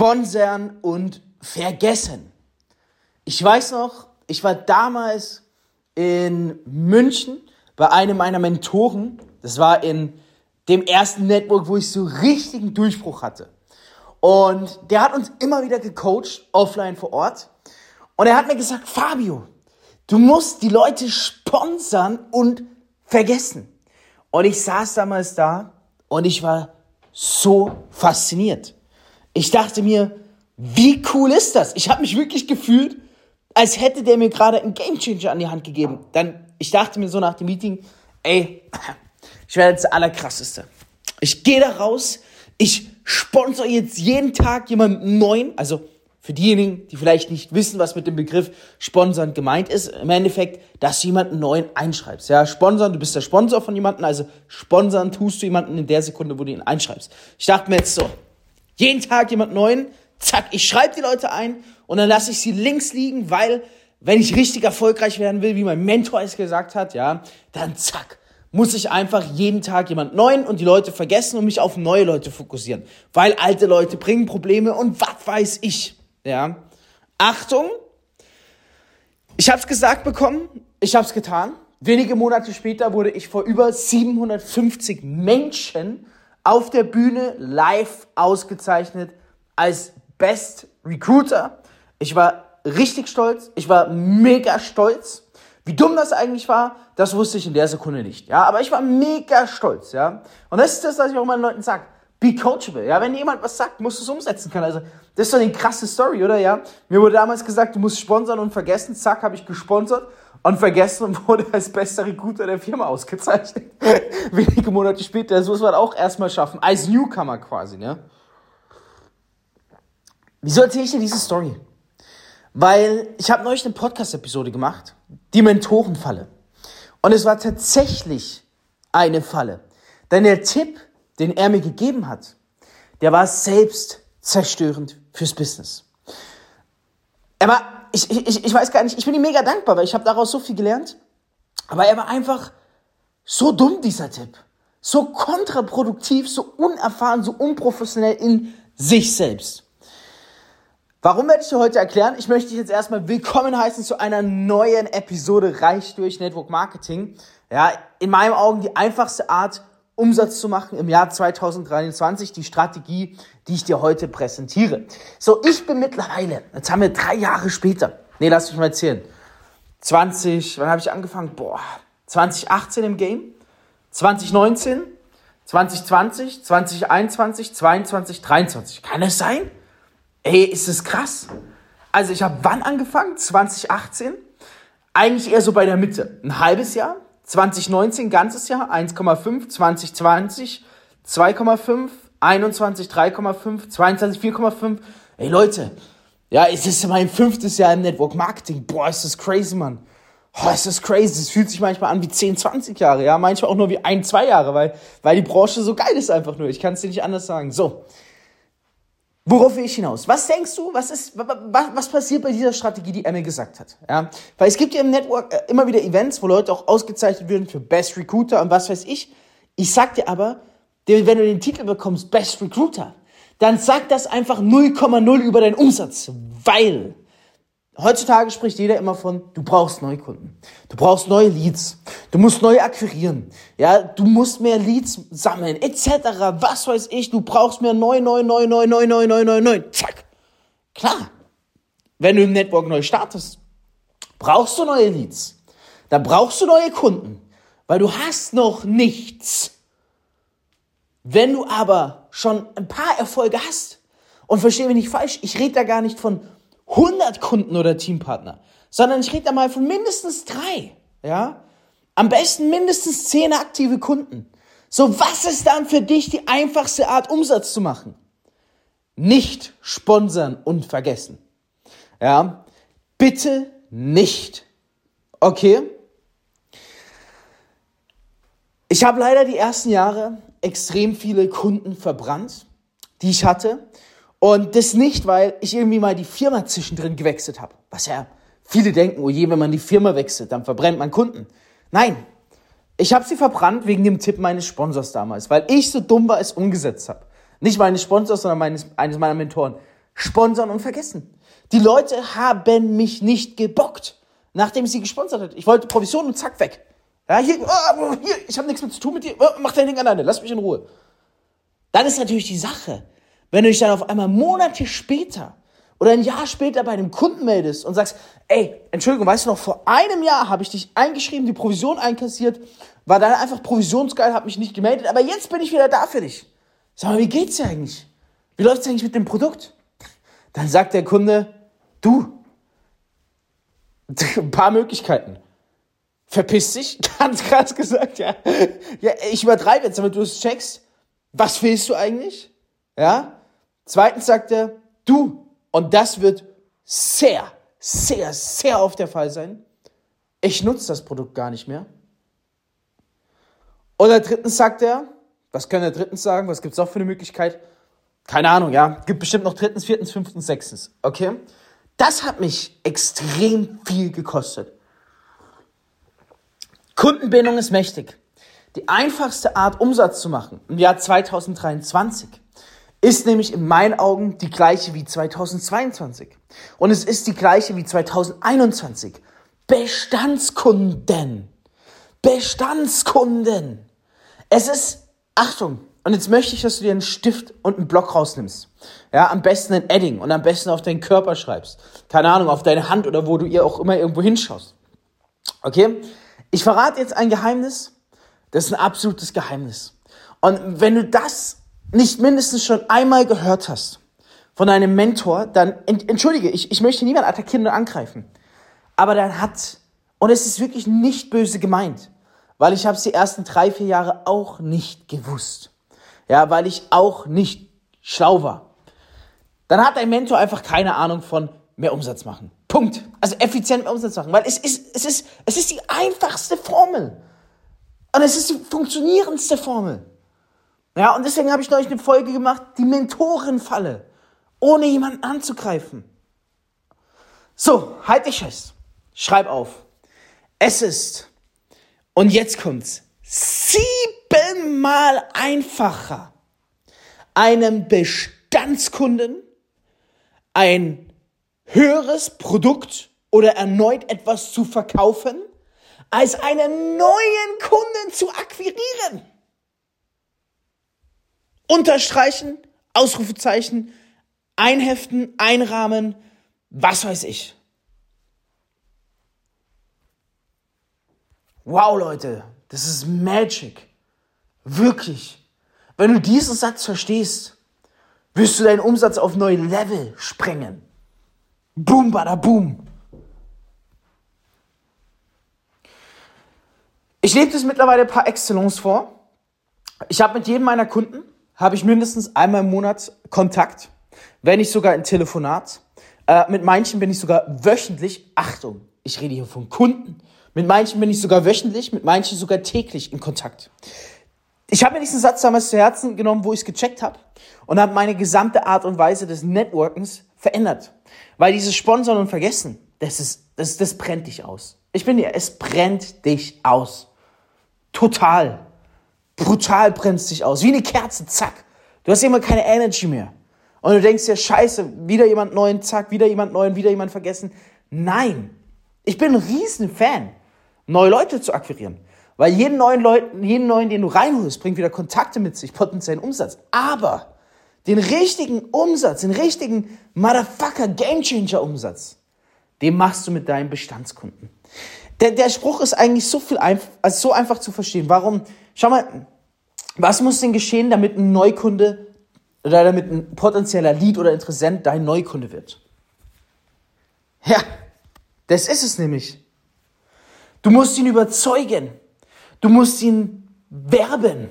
sponsern und vergessen. Ich weiß noch, ich war damals in München bei einem meiner Mentoren. Das war in dem ersten Network, wo ich so richtigen Durchbruch hatte. Und der hat uns immer wieder gecoacht, offline vor Ort. Und er hat mir gesagt, Fabio, du musst die Leute sponsern und vergessen. Und ich saß damals da und ich war so fasziniert. Ich dachte mir, wie cool ist das? Ich habe mich wirklich gefühlt, als hätte der mir gerade einen Gamechanger an die Hand gegeben. Dann, ich dachte mir so nach dem Meeting, ey, ich werde jetzt der Allerkrasseste. Ich gehe da raus, ich sponsor jetzt jeden Tag jemanden neuen, also für diejenigen, die vielleicht nicht wissen, was mit dem Begriff Sponsern gemeint ist, im Endeffekt, dass du jemanden neuen einschreibst. Ja, sponsern, du bist der Sponsor von jemandem, also sponsern tust du jemanden in der Sekunde, wo du ihn einschreibst. Ich dachte mir jetzt so, jeden Tag jemand neuen, zack, ich schreibe die Leute ein und dann lasse ich sie links liegen, weil wenn ich richtig erfolgreich werden will, wie mein Mentor es gesagt hat, ja, dann zack, muss ich einfach jeden Tag jemand neuen und die Leute vergessen und mich auf neue Leute fokussieren. Weil alte Leute bringen Probleme und was weiß ich. Ja. Achtung! Ich habe es gesagt bekommen, ich habe es getan. Wenige Monate später wurde ich vor über 750 Menschen auf der Bühne live ausgezeichnet als Best Recruiter. Ich war richtig stolz, ich war mega stolz. Wie dumm das eigentlich war, das wusste ich in der Sekunde nicht. Ja, aber ich war mega stolz, ja. Und das ist das, was ich auch meinen Leuten sage. Be coachable. Ja, wenn jemand was sagt, musst du es umsetzen können. Also, das ist doch eine krasse Story, oder? Ja, mir wurde damals gesagt, du musst sponsern und vergessen. Zack, habe ich gesponsert und vergessen wurde als bester Recruiter der Firma ausgezeichnet. Wenige Monate später, das muss man auch erstmal schaffen. Als Newcomer quasi, ne? Wieso erzähle ich dir diese Story? Weil ich habe neulich eine Podcast-Episode gemacht, die Mentorenfalle. Und es war tatsächlich eine Falle. Denn der Tipp, den er mir gegeben hat, der war selbst zerstörend fürs Business. Er war, ich, ich, ich weiß gar nicht, ich bin ihm mega dankbar, weil ich habe daraus so viel gelernt. Aber er war einfach so dumm, dieser Tipp. So kontraproduktiv, so unerfahren, so unprofessionell in sich selbst. Warum werde ich dir heute erklären? Ich möchte dich jetzt erstmal willkommen heißen zu einer neuen Episode Reich durch Network Marketing. Ja, in meinen Augen die einfachste Art, Umsatz zu machen im Jahr 2023, die Strategie, die ich dir heute präsentiere. So, ich bin mittlerweile, jetzt haben wir drei Jahre später, nee, lass mich mal erzählen, 20, wann habe ich angefangen? Boah, 2018 im Game, 2019, 2020, 2021, 22, 23. Kann es sein? Ey, ist das krass. Also ich habe wann angefangen? 2018. Eigentlich eher so bei der Mitte. Ein halbes Jahr. 2019 ganzes Jahr 1,5. 2020 2,5. 21 3,5. 22 4,5. Ey Leute, ja, es ist mein fünftes Jahr im Network Marketing. Boah, ist das crazy, Mann. Oh, ist das crazy. Es fühlt sich manchmal an wie 10, 20 Jahre, ja. Manchmal auch nur wie ein, zwei Jahre, weil, weil die Branche so geil ist einfach nur. Ich kann es dir nicht anders sagen. So. Worauf will ich hinaus? Was denkst du, was, ist, was, was passiert bei dieser Strategie, die mir gesagt hat? Ja? Weil es gibt ja im Network äh, immer wieder Events, wo Leute auch ausgezeichnet werden für Best Recruiter und was weiß ich. Ich sag dir aber, wenn du den Titel bekommst, Best Recruiter, dann sagt das einfach 0,0 über deinen Umsatz, weil Heutzutage spricht jeder immer von, du brauchst Neukunden. Du brauchst neue Leads. Du musst neu akquirieren. Ja, du musst mehr Leads sammeln, etc. Was weiß ich, du brauchst mehr neu, neu, neu, neu, neu, neu, neu, neu, neu. Zack. Klar. Wenn du im Network neu startest, brauchst du neue Leads. Dann brauchst du neue Kunden, weil du hast noch nichts. Wenn du aber schon ein paar Erfolge hast, und verstehe mich nicht falsch, ich rede da gar nicht von 100 Kunden oder Teampartner, sondern ich rede da mal von mindestens drei, ja? Am besten mindestens zehn aktive Kunden. So, was ist dann für dich die einfachste Art, Umsatz zu machen? Nicht sponsern und vergessen. Ja? Bitte nicht. Okay? Ich habe leider die ersten Jahre extrem viele Kunden verbrannt, die ich hatte. Und das nicht, weil ich irgendwie mal die Firma zwischendrin gewechselt habe. Was ja viele denken, oh je, wenn man die Firma wechselt, dann verbrennt man Kunden. Nein, ich habe sie verbrannt wegen dem Tipp meines Sponsors damals, weil ich so dumm war, es umgesetzt habe. Nicht meines Sponsors, sondern meines, eines meiner Mentoren. sponsern und vergessen. Die Leute haben mich nicht gebockt, nachdem ich sie gesponsert hat. Ich wollte Provision und zack, weg. Ja, hier, oh, hier ich habe nichts mehr zu tun mit dir. Oh, mach dein Ding alleine, lass mich in Ruhe. Dann ist natürlich die Sache, wenn du dich dann auf einmal Monate später oder ein Jahr später bei einem Kunden meldest und sagst, ey, Entschuldigung, weißt du noch, vor einem Jahr habe ich dich eingeschrieben, die Provision einkassiert, war dann einfach provisionsgeil, habe mich nicht gemeldet, aber jetzt bin ich wieder da für dich. Sag mal, wie geht's dir eigentlich? Wie läuft's eigentlich mit dem Produkt? Dann sagt der Kunde, du, ein paar Möglichkeiten. Verpiss dich, ganz krass gesagt, ja. Ja, ich übertreibe jetzt, damit du es checkst. Was willst du eigentlich? Ja? Zweitens sagt er, du, und das wird sehr, sehr, sehr oft der Fall sein. Ich nutze das Produkt gar nicht mehr. Oder drittens sagt er, was kann er drittens sagen? Was gibt es auch für eine Möglichkeit? Keine Ahnung, ja. Gibt bestimmt noch drittens, viertens, fünftens, sechstens. Okay? Das hat mich extrem viel gekostet. Kundenbindung ist mächtig. Die einfachste Art, Umsatz zu machen im Jahr 2023 ist nämlich in meinen Augen die gleiche wie 2022. Und es ist die gleiche wie 2021. Bestandskunden. Bestandskunden. Es ist, Achtung, und jetzt möchte ich, dass du dir einen Stift und einen Block rausnimmst. Ja, am besten ein Edding und am besten auf deinen Körper schreibst. Keine Ahnung, auf deine Hand oder wo du ihr auch immer irgendwo hinschaust. Okay? Ich verrate jetzt ein Geheimnis. Das ist ein absolutes Geheimnis. Und wenn du das nicht mindestens schon einmal gehört hast von einem Mentor, dann, entschuldige, ich, ich möchte niemanden attackieren oder angreifen, aber dann hat, und es ist wirklich nicht böse gemeint, weil ich habe es die ersten drei, vier Jahre auch nicht gewusst. Ja, weil ich auch nicht schlau war. Dann hat ein Mentor einfach keine Ahnung von mehr Umsatz machen. Punkt. Also effizient mehr Umsatz machen, weil es ist, es ist, es ist die einfachste Formel. Und es ist die funktionierendste Formel. Ja, und deswegen habe ich neulich eine Folge gemacht, die Mentorenfalle, ohne jemanden anzugreifen. So, halt dich fest. Schreib auf. Es ist, und jetzt kommt's, siebenmal einfacher, einem Bestandskunden ein höheres Produkt oder erneut etwas zu verkaufen, als einen neuen Kunden zu akquirieren. Unterstreichen, Ausrufezeichen, einheften, einrahmen, was weiß ich. Wow, Leute, das ist Magic. Wirklich. Wenn du diesen Satz verstehst, wirst du deinen Umsatz auf neue Level sprengen. Boom, bada boom. Ich lebe das mittlerweile par excellence vor. Ich habe mit jedem meiner Kunden habe ich mindestens einmal im Monat Kontakt, wenn nicht sogar ein Telefonat. Äh, mit manchen bin ich sogar wöchentlich, Achtung, ich rede hier von Kunden. Mit manchen bin ich sogar wöchentlich, mit manchen sogar täglich in Kontakt. Ich habe mir diesen Satz damals zu Herzen genommen, wo ich es gecheckt habe und habe meine gesamte Art und Weise des Networkens verändert. Weil dieses Sponsoren und Vergessen, das, ist, das, das brennt dich aus. Ich bin dir, es brennt dich aus. Total. Brutal brennt dich aus. Wie eine Kerze, zack. Du hast immer keine Energy mehr. Und du denkst dir, scheiße, wieder jemand neuen, zack, wieder jemand neuen, wieder jemand vergessen. Nein. Ich bin ein riesen Fan, neue Leute zu akquirieren. Weil jeden neuen Leuten, jeden neuen, den du reinholst, bringt wieder Kontakte mit sich, potenziellen Umsatz. Aber den richtigen Umsatz, den richtigen Motherfucker Gamechanger Umsatz, den machst du mit deinen Bestandskunden. Der, der Spruch ist eigentlich so viel einfach, also so einfach zu verstehen. Warum? Schau mal, was muss denn geschehen, damit ein Neukunde oder damit ein potenzieller Lead oder Interessent dein Neukunde wird? Ja, das ist es nämlich. Du musst ihn überzeugen. Du musst ihn werben.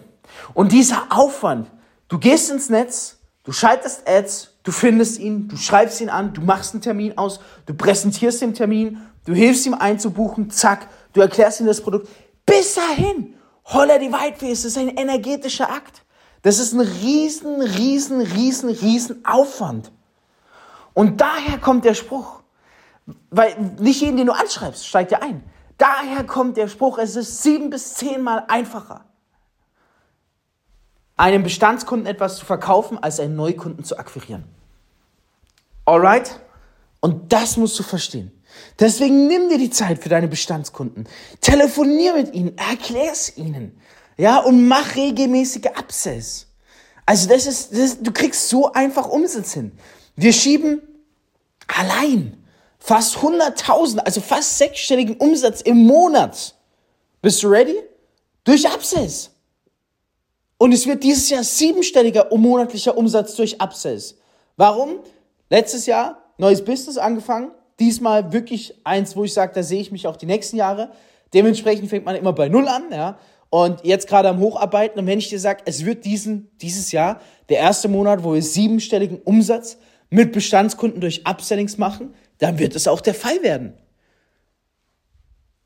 Und dieser Aufwand, du gehst ins Netz, du schaltest Ads, du findest ihn, du schreibst ihn an, du machst einen Termin aus, du präsentierst den Termin, Du hilfst ihm einzubuchen, zack, du erklärst ihm das Produkt. Bis dahin, holla die Whiteface, das ist ein energetischer Akt. Das ist ein riesen, riesen, riesen, riesen Aufwand. Und daher kommt der Spruch, weil nicht jeden, den du anschreibst, steigt ja ein. Daher kommt der Spruch, es ist sieben bis zehnmal einfacher, einem Bestandskunden etwas zu verkaufen, als einen Neukunden zu akquirieren. Alright? Und das musst du verstehen. Deswegen nimm dir die Zeit für deine Bestandskunden. Telefonier mit ihnen, erklär es ihnen. Ja, und mach regelmäßige Upsells. Also das ist, das, du kriegst so einfach Umsatz hin. Wir schieben allein fast 100.000, also fast sechsstelligen Umsatz im Monat. Bist du ready? Durch Upsells. Und es wird dieses Jahr siebenstelliger monatlicher Umsatz durch Upsells. Warum? Letztes Jahr neues Business angefangen. Diesmal wirklich eins, wo ich sage, da sehe ich mich auch die nächsten Jahre. Dementsprechend fängt man immer bei Null an, ja. Und jetzt gerade am Hocharbeiten. Und wenn ich dir sage, es wird diesen, dieses Jahr der erste Monat, wo wir siebenstelligen Umsatz mit Bestandskunden durch Upsellings machen, dann wird es auch der Fall werden.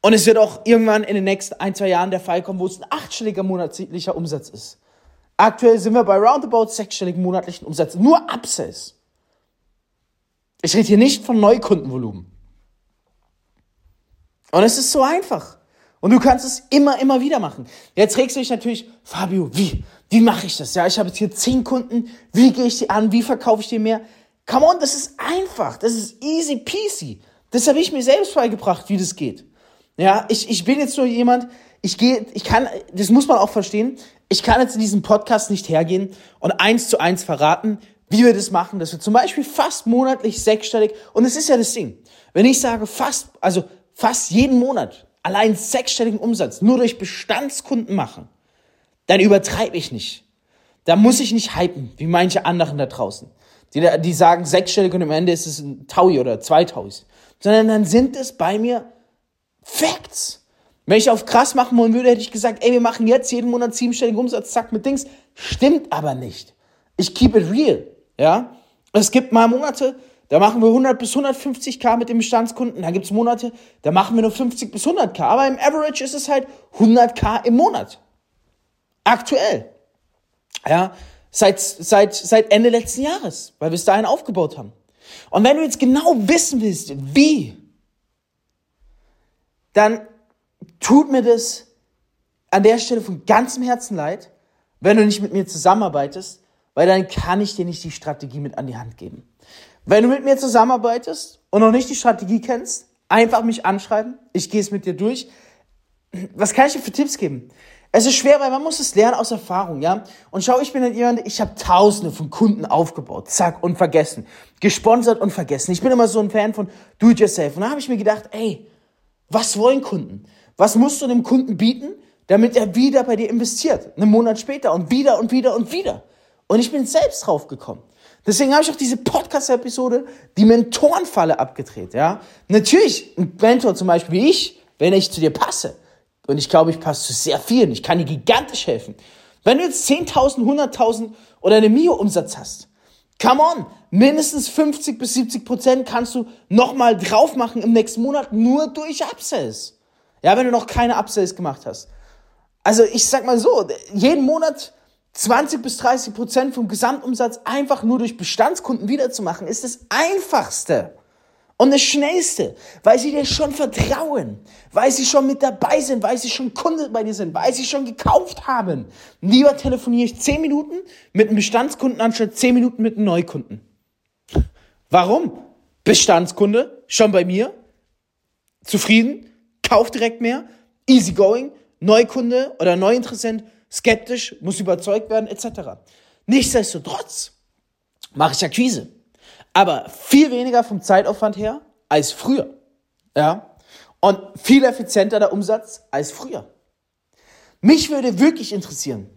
Und es wird auch irgendwann in den nächsten ein, zwei Jahren der Fall kommen, wo es ein achtstelliger monatlicher Umsatz ist. Aktuell sind wir bei roundabout sechsstelligen monatlichen Umsatz. Nur Upsells. Ich rede hier nicht von Neukundenvolumen. Und es ist so einfach. Und du kannst es immer, immer wieder machen. Jetzt regst du dich natürlich, Fabio, wie? Wie mache ich das? Ja, ich habe jetzt hier zehn Kunden. Wie gehe ich die an? Wie verkaufe ich die mehr? Come on, das ist einfach. Das ist easy peasy. Das habe ich mir selbst beigebracht, wie das geht. Ja, ich, ich bin jetzt nur jemand, ich gehe, ich kann, das muss man auch verstehen. Ich kann jetzt in diesem Podcast nicht hergehen und eins zu eins verraten, wie wir das machen, dass wir zum Beispiel fast monatlich sechsstellig, und es ist ja das Ding, wenn ich sage fast, also fast jeden Monat allein sechsstelligen Umsatz nur durch Bestandskunden machen, dann übertreibe ich nicht. Da muss ich nicht hypen, wie manche anderen da draußen. Die, die sagen sechsstellig und am Ende ist es ein Taui oder zwei Tauis. Sondern dann sind es bei mir Facts. Wenn ich auf krass machen wollen würde, hätte ich gesagt, ey, wir machen jetzt jeden Monat siebenstelligen Umsatz, zack, mit Dings. Stimmt aber nicht. Ich keep it real. Ja, es gibt mal Monate, da machen wir 100 bis 150k mit den Bestandskunden. Da gibt es Monate, da machen wir nur 50 bis 100k. Aber im Average ist es halt 100k im Monat. Aktuell. Ja, seit, seit, seit Ende letzten Jahres, weil wir es dahin aufgebaut haben. Und wenn du jetzt genau wissen willst, wie, dann tut mir das an der Stelle von ganzem Herzen leid, wenn du nicht mit mir zusammenarbeitest, weil dann kann ich dir nicht die Strategie mit an die Hand geben. Wenn du mit mir zusammenarbeitest und noch nicht die Strategie kennst, einfach mich anschreiben. Ich gehe es mit dir durch. Was kann ich dir für Tipps geben? Es ist schwer, weil man muss es lernen aus Erfahrung, ja. Und schau, ich bin dann jemand, ich habe Tausende von Kunden aufgebaut, zack und vergessen, gesponsert und vergessen. Ich bin immer so ein Fan von Do It Yourself. Und da habe ich mir gedacht, ey, was wollen Kunden? Was musst du dem Kunden bieten, damit er wieder bei dir investiert? Einen Monat später und wieder und wieder und wieder. Und ich bin selbst drauf gekommen. Deswegen habe ich auch diese Podcast-Episode, die Mentorenfalle abgedreht, ja. Natürlich, ein Mentor zum Beispiel wie ich, wenn ich zu dir passe, und ich glaube, ich passe zu sehr vielen, ich kann dir gigantisch helfen. Wenn du jetzt 10.000, 100.000 oder eine Mio-Umsatz hast, come on, mindestens 50 bis 70 Prozent kannst du nochmal drauf machen im nächsten Monat nur durch Upsells. Ja, wenn du noch keine Upsells gemacht hast. Also ich sag mal so, jeden Monat 20 bis 30 Prozent vom Gesamtumsatz einfach nur durch Bestandskunden wiederzumachen, ist das einfachste und das schnellste, weil sie dir schon vertrauen, weil sie schon mit dabei sind, weil sie schon Kunde bei dir sind, weil sie schon gekauft haben. Lieber telefoniere ich 10 Minuten mit einem Bestandskunden anstatt 10 Minuten mit einem Neukunden. Warum? Bestandskunde, schon bei mir, zufrieden, kauft direkt mehr, easy going, Neukunde oder Neuinteressent, skeptisch, muss überzeugt werden, etc. Nichtsdestotrotz mache ich Akquise. Aber viel weniger vom Zeitaufwand her als früher. Ja? Und viel effizienter der Umsatz als früher. Mich würde wirklich interessieren,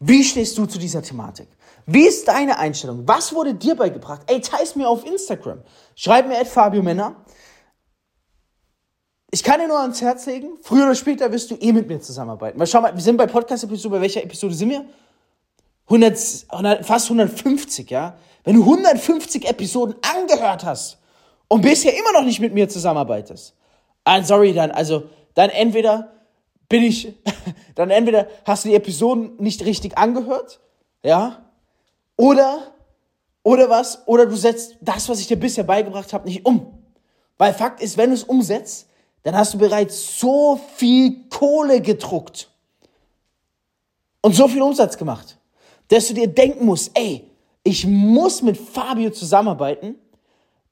wie stehst du zu dieser Thematik? Wie ist deine Einstellung? Was wurde dir beigebracht? Ey, teils mir auf Instagram. Schreib mir at Fabio Männer. Ich kann dir nur ans Herz legen, früher oder später wirst du eh mit mir zusammenarbeiten. Mal schau mal, wir sind bei Podcast-Episode, bei welcher Episode sind wir? 100, 100, fast 150, ja? Wenn du 150 Episoden angehört hast und bisher immer noch nicht mit mir zusammenarbeitest, ah, sorry dann, also, dann entweder bin ich, dann entweder hast du die Episoden nicht richtig angehört, ja? Oder, oder was? Oder du setzt das, was ich dir bisher beigebracht habe, nicht um. Weil Fakt ist, wenn du es umsetzt, dann hast du bereits so viel Kohle gedruckt und so viel Umsatz gemacht, dass du dir denken musst, ey, ich muss mit Fabio zusammenarbeiten,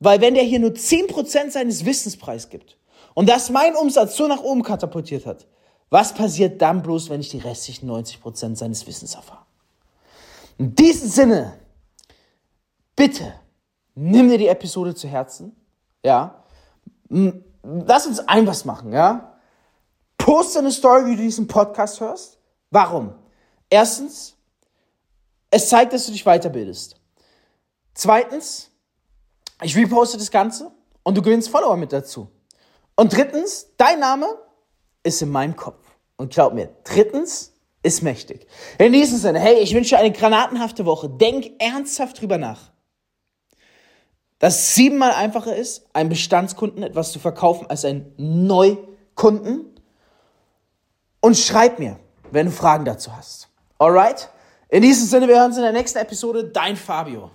Weil wenn der hier nur 10% seines Wissens preisgibt und das mein Umsatz so nach oben katapultiert hat, was passiert dann bloß, wenn ich die restlichen 90% seines Wissens erfahre? In diesem Sinne, bitte, nimm dir die Episode zu Herzen, ja. Lass uns ein was machen, ja. Poste eine Story, wie du diesen Podcast hörst. Warum? Erstens, es zeigt, dass du dich weiterbildest. Zweitens, ich reposte das Ganze und du gewinnst Follower mit dazu. Und drittens, dein Name ist in meinem Kopf. Und glaub mir, drittens ist mächtig. In diesem Sinne, hey, ich wünsche dir eine granatenhafte Woche. Denk ernsthaft drüber nach. Dass siebenmal einfacher ist, einem Bestandskunden etwas zu verkaufen als einen Neukunden. Und schreib mir, wenn du Fragen dazu hast. Alright? In diesem Sinne, wir hören uns in der nächsten Episode. Dein Fabio.